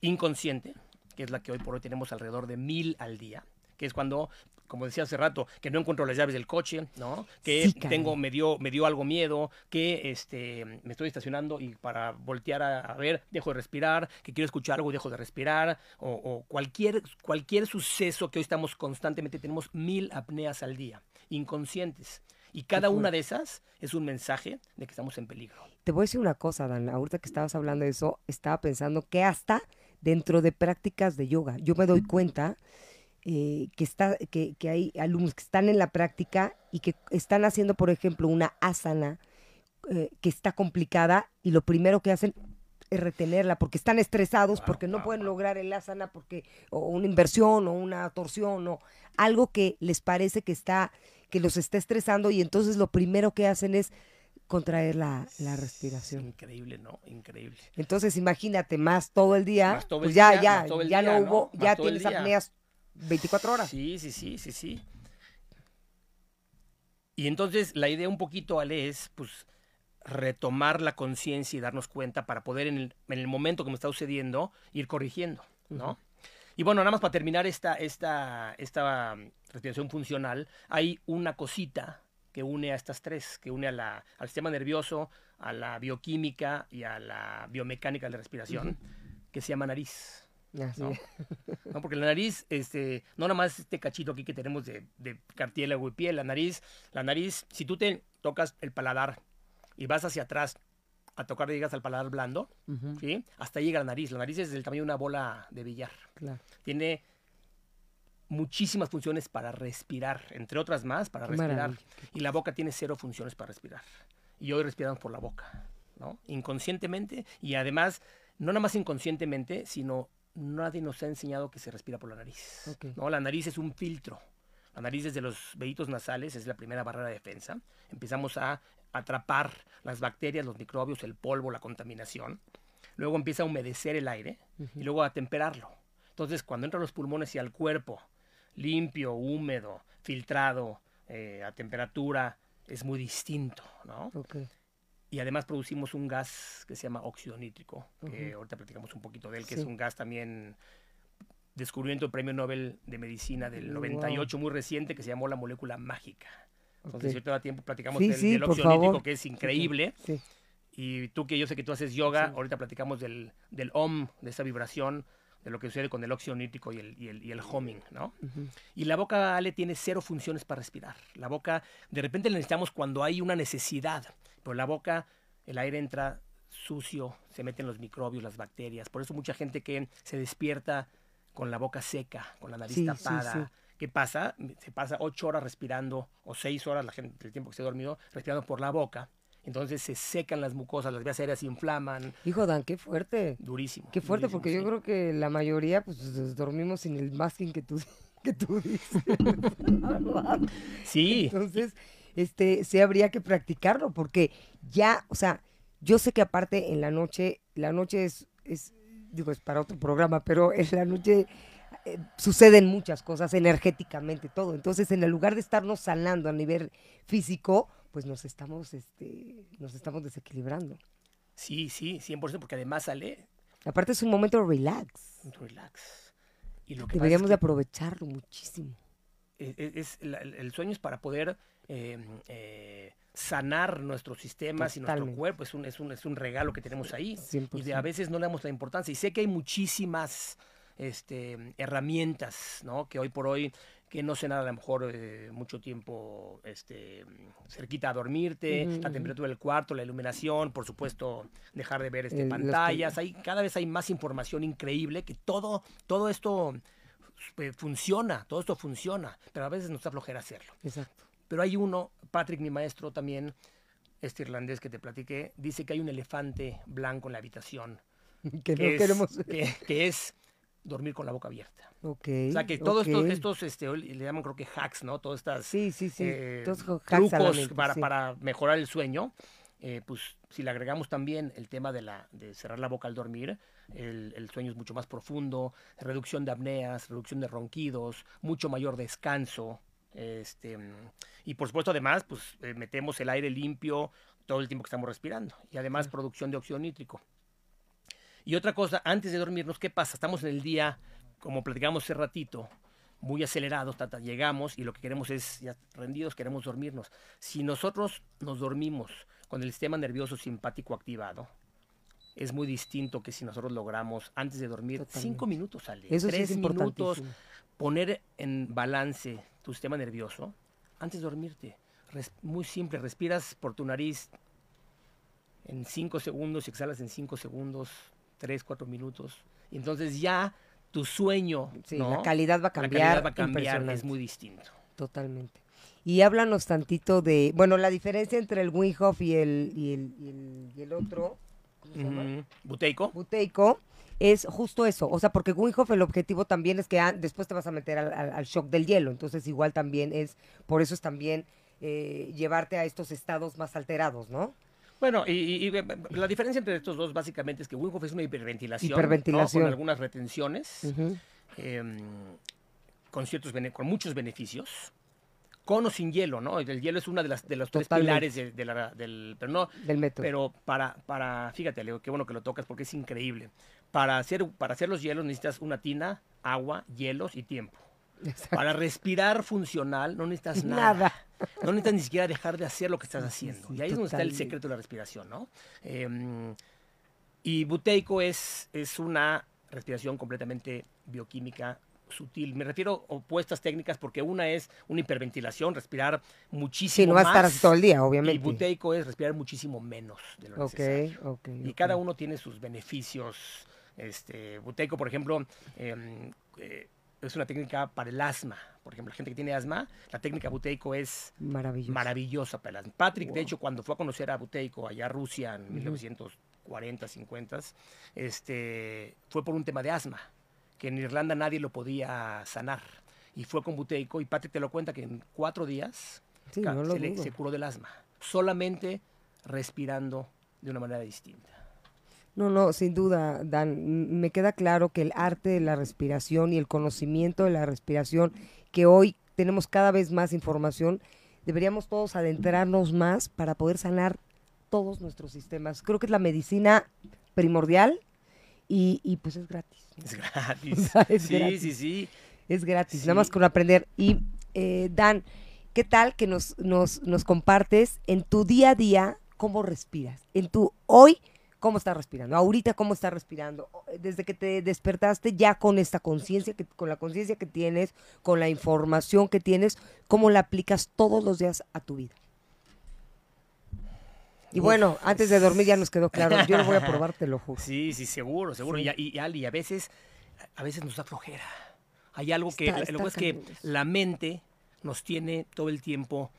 inconsciente, que es la que hoy por hoy tenemos alrededor de mil al día, que es cuando, como decía hace rato, que no encuentro las llaves del coche, ¿no? Que Sí, tengo, me dio, me dio algo miedo, que este, me estoy estacionando y para voltear a, a ver, dejo de respirar, que quiero escuchar algo, dejo de respirar, o, o cualquier, cualquier suceso que hoy estamos constantemente, tenemos mil apneas al día, inconscientes. Y cada una de esas es un mensaje de que estamos en peligro. Te voy a decir una cosa, Dan. Ahorita que estabas hablando de eso, estaba pensando que hasta dentro de prácticas de yoga, yo me doy cuenta eh, que, está, que, que hay alumnos que están en la práctica y que están haciendo, por ejemplo, una asana eh, que está complicada y lo primero que hacen retenerla, porque están estresados, porque no pueden lograr el asana, porque, o una inversión, o una torsión, o algo que les parece que está, que los está estresando, y entonces lo primero que hacen es contraer la, la respiración. Increíble, ¿no? Increíble. Entonces imagínate, más todo el día, Más todo pues ya, día, ya, más todo el ya día, no hubo, ¿no? ya tienes apneas 24 horas. Sí, sí, sí, sí, sí. Y entonces la idea un poquito, Ale, es pues retomar la conciencia y darnos cuenta para poder en el, en el momento que me está sucediendo ir corrigiendo, ¿no? Y bueno, nada más para terminar esta, esta, esta respiración funcional, hay una cosita que une a estas tres, que une a la, al sistema nervioso, a la bioquímica y a la biomecánica de la respiración, que se llama nariz. Así ¿no? ¿no? Porque la nariz, este, no nada más este cachito aquí que tenemos de, de cartílago y piel, la nariz, la nariz, si tú te tocas el paladar y vas hacia atrás a tocar, llegas al paladar blando, ¿sí? Hasta llega la nariz. La nariz es del tamaño de una bola de billar. claro. Tiene muchísimas funciones para respirar, entre otras más para Qué respirar. maravilla. Y la boca tiene cero funciones para respirar. Y hoy respiramos por la boca, ¿no? Inconscientemente y además, no nada más inconscientemente, sino nadie nos ha enseñado que se respira por la nariz. ¿no? La nariz es un filtro. La nariz desde los velitos nasales es la primera barrera de defensa. Empezamos a atrapar las bacterias, los microbios, el polvo, la contaminación. Luego empieza a humedecer el aire y luego a temperarlo. Entonces, cuando entra a los pulmones y al cuerpo, limpio, húmedo, filtrado, eh, a temperatura, es muy distinto, ¿no? Y además producimos un gas que se llama óxido nítrico, que ahorita platicamos un poquito de él, que Sí. es un gas también descubrimiento del Premio Nobel de Medicina del Wow. 98, muy reciente, que se llamó la molécula mágica. Entonces, Ok. si ahorita da tiempo, platicamos Sí, del, sí, del óxido nítrico, que es increíble. Sí. Y tú que yo sé que tú haces yoga, ahorita platicamos del, del OM, de esa vibración, de lo que sucede con el óxido nítrico y el, y el, y el humming, ¿no? Y la boca, Ale, tiene cero funciones para respirar. La boca, de repente la necesitamos cuando hay una necesidad, pero la boca, el aire entra sucio, se meten los microbios, las bacterias. Por eso mucha gente que se despierta con la boca seca, con la nariz Sí, sí, tapada. sí. ¿Qué pasa? Se pasa ocho horas respirando, o seis horas, la gente, el tiempo que esté dormido, respirando por la boca. Entonces se secan las mucosas, las vías aéreas se inflaman, Hijo Dan, qué fuerte. durísimo. Qué fuerte, durísimo, porque yo sí. creo que la mayoría pues dormimos sin el masking que tú, que tú dices. Sí, Entonces, este, sí habría que practicarlo, porque ya, o sea, yo sé que aparte en la noche, la noche es, es digo, es para otro programa, pero en la noche eh, suceden muchas cosas energéticamente, todo. Entonces, en el lugar de estarnos sanando a nivel físico, pues nos estamos, este, nos estamos desequilibrando. sí, sí, 100%, porque además sale Aparte es un momento relax. relax. Y lo que Deberíamos de aprovecharlo muchísimo. que es- es- la- el sueño es para poder eh, eh, sanar nuestros sistemas y nuestro cuerpo. Es un, es, un, es un regalo que tenemos ahí. Y de, 100%. a veces no le damos la importancia. Y sé que hay muchísimas este, herramientas, ¿no? Que hoy por hoy, que no sé nada, a lo mejor eh, mucho tiempo este, cerquita a dormirte, la temperatura del cuarto, la iluminación, por supuesto, dejar de ver este, El- pantallas. Hay, cada vez hay más información increíble que todo, todo esto eh, funciona, todo esto funciona, pero a veces nos da flojera hacerlo. Exacto. Pero hay uno, Patrick, mi maestro también, este irlandés que te platiqué, dice que hay un elefante blanco en la habitación. Que no que es- queremos. que, que es dormir con la boca abierta. Ok. O sea, que todos estos, ok. estos este, le llaman creo que hacks, ¿no? Todas estas Sí, sí, sí. eh, Todos trucos mente, para, para mejorar el sueño. eh, pues si le agregamos también el tema de, la, de cerrar la boca al dormir, el, el sueño es mucho más profundo, reducción de apneas, reducción de ronquidos, mucho mayor descanso. Este, y por supuesto además, pues eh, metemos el aire limpio todo el tiempo que estamos respirando. Y además producción de óxido nítrico. Y otra cosa, antes de dormirnos, ¿qué pasa? Estamos en el día, como platicamos hace ratito, muy acelerados, tata, llegamos y lo que queremos es, ya rendidos, queremos dormirnos. Si nosotros nos dormimos con el sistema nervioso simpático activado, es muy distinto que si nosotros logramos antes de dormir Totalmente. cinco minutos al día, Eso sí tres es minutos. Poner en balance tu sistema nervioso antes de dormirte. Res- muy simple, respiras por tu nariz en 5 segundos exhalas en 5 segundos, 3, 4 minutos. Y entonces ya tu sueño, Sí, ¿no? la calidad va a La cambiar. calidad va a cambiar, es muy distinto. Totalmente. Y háblanos tantito de, bueno, la diferencia entre el Wim Hof y el, y el, y el, y el otro. ¿cómo se llama? Buteico. buteico, es justo eso. O sea, porque Wim Hof el objetivo también es que ah, después te vas a meter al, al- al shock del hielo. Entonces, igual también es, por eso es también eh, llevarte a estos estados más alterados, ¿no? Bueno, y, y- y, la diferencia entre estos dos básicamente es que Wim Hof es una hiperventilación, con algunas retenciones, em, con ciertos con muchos beneficios, con o sin hielo, ¿no? El hielo es una de las de los tres pilares de, de la- del, pero no, Del método. pero para para fíjate, Leo, qué bueno que lo tocas porque es increíble. Para hacer para hacer los hielos necesitas una tina, agua, hielos y tiempo. Exacto. Para respirar funcional no necesitas nada. Nada. No necesitas ni siquiera dejar de hacer lo que estás haciendo. sí, y ahí es donde está el secreto de la respiración, ¿no? Em, y buteico es, es una respiración completamente bioquímica sutil. Me refiero a opuestas técnicas porque una es una hiperventilación, respirar muchísimo Sí, no va a estar más, todo el día, Y obviamente. buteico es respirar muchísimo menos de lo Ok, necesario. ok. Y cada uno tiene sus beneficios. Este, buteico, por ejemplo, em, eh, es una técnica para el asma. Por ejemplo, la gente que tiene asma, la técnica buteico es Maravilloso. maravillosa para el asma. Patrick, de hecho, cuando fue a conocer a buteico allá a Rusia en 1940, 50, este, fue por un tema de asma, que en Irlanda nadie lo podía sanar. Y fue con buteico y Patrick te lo cuenta que en cuatro días Sí, ca- no lo se, le- dudo. se curó del asma, solamente respirando de una manera distinta. No, no, sin duda, Dan. Me queda claro que el arte de la respiración y el conocimiento de la respiración, que hoy tenemos cada vez más información, deberíamos todos adentrarnos más para poder sanar todos nuestros sistemas. Creo que es la medicina primordial y, y pues es gratis. ¿no? Es gratis. Es sí, gratis. sí, sí. Es gratis, Sí. nada más con aprender. Y eh, Dan, ¿qué tal que nos, nos, nos compartes en tu día a día cómo respiras? En tu hoy, ¿cómo estás respirando? Ahorita, ¿cómo estás respirando? O- Desde que te despertaste ya con esta conciencia, que con la conciencia que tienes, con la información que tienes, ¿cómo la aplicas todos los días a tu vida? Y Uf, bueno, antes de dormir ya nos quedó claro. Yo lo voy a probar, te lo juro. Sí, sí, seguro, seguro. Sí. Y, Ali, a veces, a veces nos da flojera. Hay algo que, Está- lo está que es que la mente nos tiene todo el tiempo,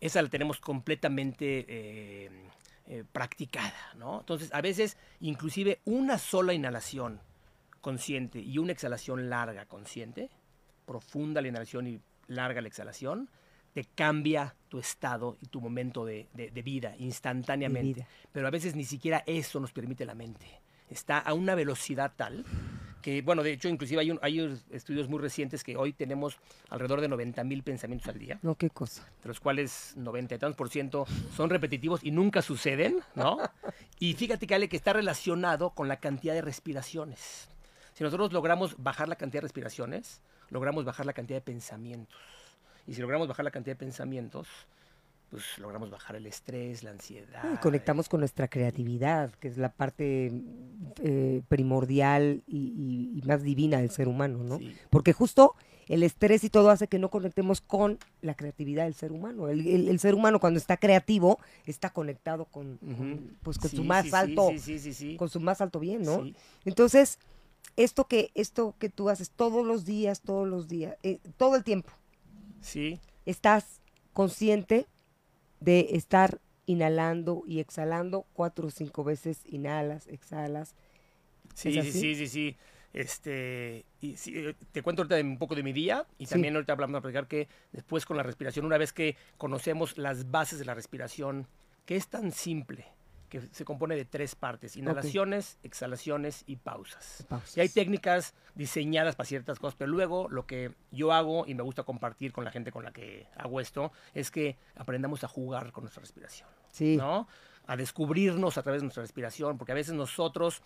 esa la tenemos completamente eh, eh, practicada, ¿no? Entonces, a veces, inclusive una sola inhalación consciente y una exhalación larga consciente, profunda la inhalación y larga la exhalación, te cambia tu estado y tu momento de, de- de vida instantáneamente. vida. Pero a veces ni siquiera eso nos permite la mente. Está a una velocidad tal que, bueno, de hecho, inclusive hay, un- hay estudios muy recientes que hoy tenemos alrededor de 90 mil pensamientos al día No, qué cosa. de los cuales 90 y tantos por ciento son repetitivos y nunca suceden, ¿no? Y fíjate que Ale, que está relacionado con la cantidad de respiraciones. Si nosotros logramos bajar la cantidad de respiraciones, logramos bajar la cantidad de pensamientos. Y si logramos bajar la cantidad de pensamientos, pues logramos bajar el estrés, la ansiedad. Y conectamos con nuestra creatividad, que es la parte eh, primordial y, y- y más divina del ser humano, ¿no? Sí. Porque justo el estrés y todo hace que no conectemos con la creatividad del ser humano. El, el- el ser humano cuando está creativo está conectado con, con, Ujú. pues, con su Sí, más sí, alto, Sí, sí, sí, sí. con su más alto bien, ¿no? Sí. Entonces, esto que, esto que tú haces todos los días, todos los días, eh, todo el tiempo, Sí. estás consciente de estar inhalando y exhalando cuatro o cinco veces, inhalas, exhalas. Sí, ¿Es sí, sí, sí, sí. Este, y sí, eh, te cuento ahorita un poco de mi día y Sí. también ahorita hablamos a platicar que después con la respiración, una vez que conocemos las bases de la respiración, que es tan simple, que se compone de tres partes, inhalaciones, exhalaciones y pausas. Pausas. Y hay técnicas diseñadas para ciertas cosas, pero luego lo que yo hago y me gusta compartir con la gente con la que hago esto es que aprendamos a jugar con nuestra respiración. Sí. ¿no? A descubrirnos a través de nuestra respiración, porque a veces nosotros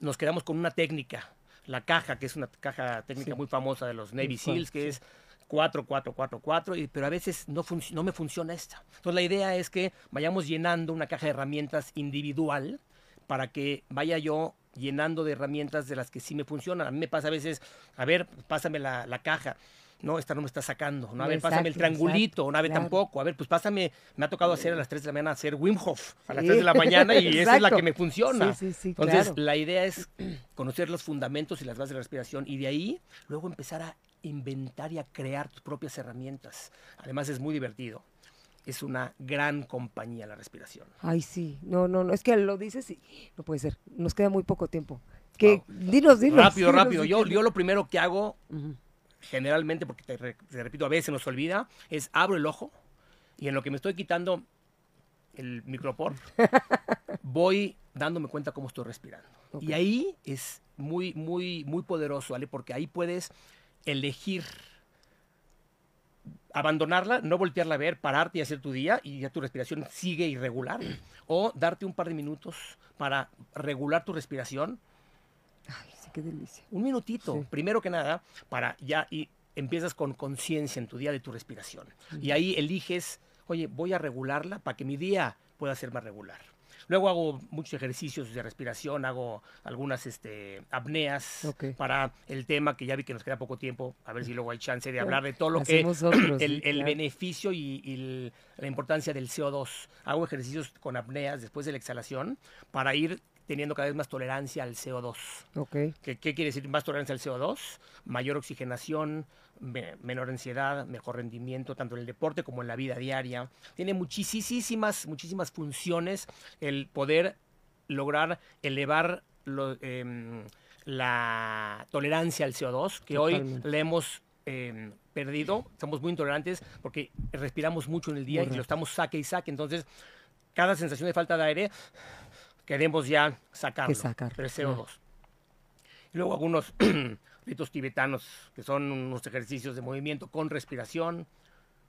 nos quedamos con una técnica, la caja, que es una caja técnica Sí. muy famosa de los Navy SEALs, que sí. es 4, 4, 4, 4, y- pero a veces no, no me funciona esta. Entonces la idea es que vayamos llenando una caja de herramientas individual para que vaya yo llenando de herramientas de las que sí me funcionan. A mí me pasa a veces, a ver, pásame la, la caja. No, esta no me está sacando. ¿no? A ver, pásame el triangulito. exacto, una vez claro. tampoco. A ver, pues pásame. Me ha tocado hacer a las 3 de la mañana hacer Wim Hof a las Sí. 3 de la mañana y esa es la que me funciona. Sí, sí, sí, Entonces, claro. la idea es conocer los fundamentos y las bases de la respiración y de ahí luego empezar a inventar y a crear tus propias herramientas. Además, es muy divertido. es una gran compañía la respiración. Ay, sí. No, no, no. Es que lo dices y no puede ser. Nos queda muy poco tiempo. Que, Dinos, dinos. Rápido, dinos, rápido. Yo, yo lo primero que hago, generalmente, porque te, re- te repito, a veces nos olvida, es abro el ojo y en lo que me estoy quitando el micropor, voy dándome cuenta cómo estoy respirando. Y ahí es muy, muy, muy poderoso, ¿vale? Porque ahí puedes elegir abandonarla, no voltearla a ver, pararte y hacer tu día y ya tu respiración sigue irregular. O darte un par de minutos para regular tu respiración Ay, sí, qué delicia. un minutito, Sí. primero que nada, para ya y empiezas con conciencia en tu día de tu respiración. Y ahí eliges, oye, voy a regularla para que mi día pueda ser más regular. Luego hago muchos ejercicios de respiración, hago algunas este, apneas para el tema que ya vi que nos queda poco tiempo, a ver si luego hay chance de hablar de todo lo que otros, el, sí, el claro. beneficio y, y el- la importancia del CO2. Hago ejercicios con apneas después de la exhalación para ir teniendo cada vez más tolerancia al CO2. Ok. ¿Qué, qué quiere decir más tolerancia al CO2? Mayor oxigenación, me- menor ansiedad, mejor rendimiento, tanto en el deporte como en la vida diaria. Tiene muchísimas, muchísimas funciones el poder lograr elevar lo- em, la tolerancia al CO2, que hoy le hemos em, perdido. Somos muy intolerantes porque respiramos mucho en el día y lo estamos saque y saque. Entonces, cada sensación de falta de aire, queremos ya sacarlo. es claro. CO2. Y luego algunos ritos tibetanos, que son unos ejercicios de movimiento con respiración.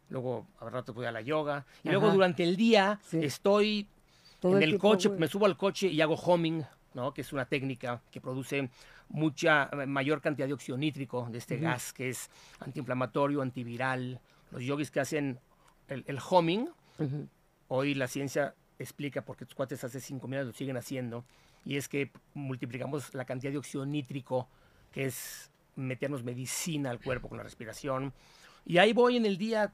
Luego, a rato voy a la yoga. Y luego Ajá. durante el día Sí. estoy Todo en el el coche, güey. me subo al coche y hago homing, ¿no? que es una técnica que produce mucha mayor cantidad de óxido nítrico de este Ujú. gas que es antiinflamatorio, antiviral. Los yogis que hacen el, el homing, Ujú. hoy la ciencia explica por qué tus cuates hace 5.000 años lo siguen haciendo, y es que multiplicamos la cantidad de óxido nítrico, que es meternos medicina al cuerpo con la respiración. Y ahí voy en el día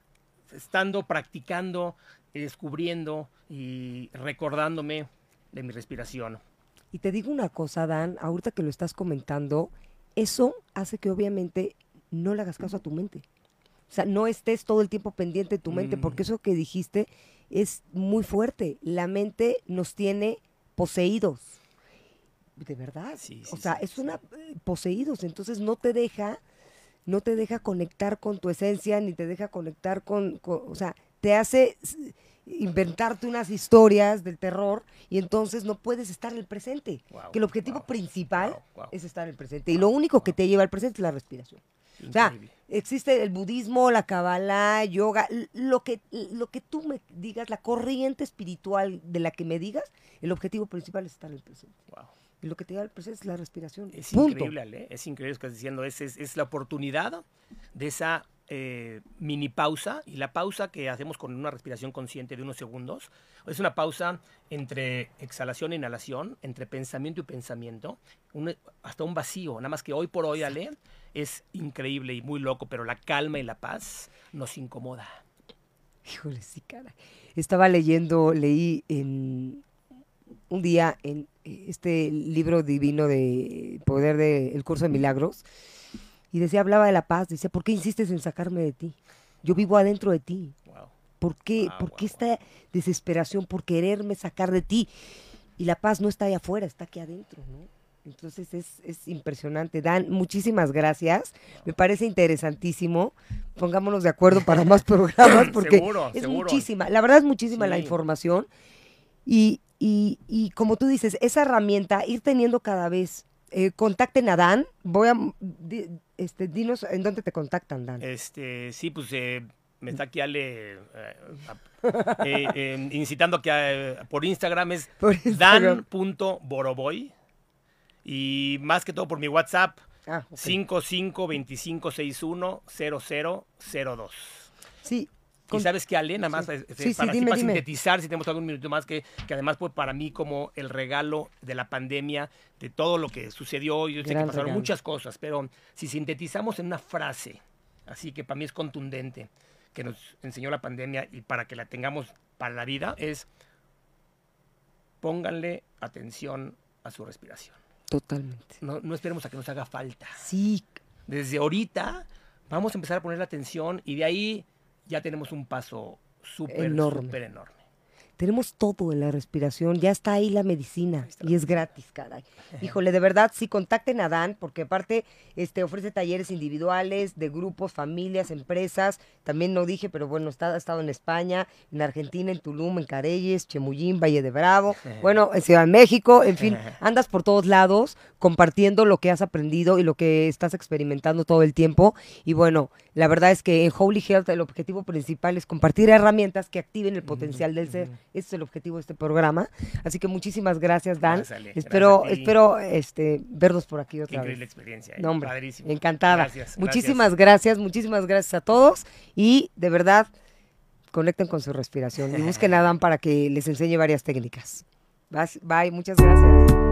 estando, practicando, descubriendo y recordándome de mi respiración. Y te digo una cosa, Dan, ahorita que lo estás comentando, eso hace que obviamente no le hagas caso a tu mente. O sea, no estés todo el tiempo pendiente de tu mente, Mm. porque eso que dijiste es muy fuerte. La mente nos tiene poseídos. De verdad. Sí, o sí, sea, sí, es una eh, poseídos, entonces no te deja no te deja conectar con tu esencia ni te deja conectar con, con- o sea, te hace inventarte unas historias del terror y entonces no puedes estar en el presente. Wow, que el objetivo wow, principal wow. es estar en el presente y lo único que te lleva al presente es la respiración. O sea, Increíble. existe el budismo, la kabbalah, yoga, lo que, lo que tú me digas, la corriente espiritual de la que me digas, el objetivo principal es estar en el presente. Wow. Y lo que te lleva al presente es la respiración. Es Punto. increíble, Ale, es increíble lo que estás diciendo. Es, es, es la oportunidad de esa eh, mini pausa. Y la pausa que hacemos con una respiración consciente de unos segundos es una pausa entre exhalación e inhalación, entre pensamiento y pensamiento, un- hasta un vacío. Nada más que hoy por hoy, Ale, es increíble y muy loco, pero la calma y la paz nos incomoda. Híjole, sí, cara. Estaba leyendo, leí en un día en eh, este libro divino de Poder del Curso de Milagros y decía, hablaba de la paz, decía, ¿por qué insistes en sacarme de ti? Yo vivo adentro de ti. Wow. ¿Por qué? Guau, ¿Por qué esta desesperación por quererme sacar de ti? Y la paz no está ahí afuera, está aquí adentro, ¿no? Entonces es, es impresionante. Dan, muchísimas gracias. Me parece interesantísimo. Pongámonos de acuerdo para más programas porque Seguro, es seguro. muchísima. La verdad es muchísima la información. Y, y, y como tú dices, esa herramienta, ir teniendo cada vez. Eh, contacten a Dan. Voy a. di- este, dinos en dónde te contactan, Dan. Este, sí, pues eh, me está aquí Ale eh, a- eh, eh, incitando que eh, por Instagram es dan.boroboy y más que todo por mi WhatsApp Ah, ok. 5525610002. Sí. Y sabes que Ale, nada más sí. este, Sí, para, así dime, para dime. sintetizar, si tenemos algún minuto más, que, que además fue para mí como el regalo de la pandemia, de todo lo que sucedió. Yo sé que pasaron regalo. muchas cosas, pero si sintetizamos en una frase, así que para mí es contundente, que nos enseñó la pandemia y para que la tengamos para la vida, es pónganle atención a su respiración. Totalmente. No, no esperemos a que nos haga falta. Sí, Desde ahorita vamos a empezar a poner la atención y de ahí ya tenemos un paso súper, Enorme. súper enorme. Tenemos todo en la respiración, ya está ahí la medicina y es gratis, caray. Híjole, de verdad, sí, contacten a Dan, porque aparte este, ofrece talleres individuales, de grupos, familias, empresas. También no dije, pero bueno, está, ha estado en España, en Argentina, en Tulum, en Careyes, Chemullín, Valle de Bravo, bueno, en Ciudad de México, en fin, andas por todos lados compartiendo lo que has aprendido y lo que estás experimentando todo el tiempo. Y bueno, la verdad es que en Holy Health el objetivo principal es compartir herramientas que activen el potencial del ser. Ese es el objetivo de este programa. Así que muchísimas gracias, Dan. Gracias, Ale. espero Gracias espero este, verlos por aquí Qué otra increíble vez. experiencia. ¿eh? No, hombre, Padrísimo. encantada. Gracias, muchísimas gracias, muchísimas gracias a todos y de verdad conecten con su respiración y busquen a Dan para que les enseñe varias técnicas. Bye, muchas gracias.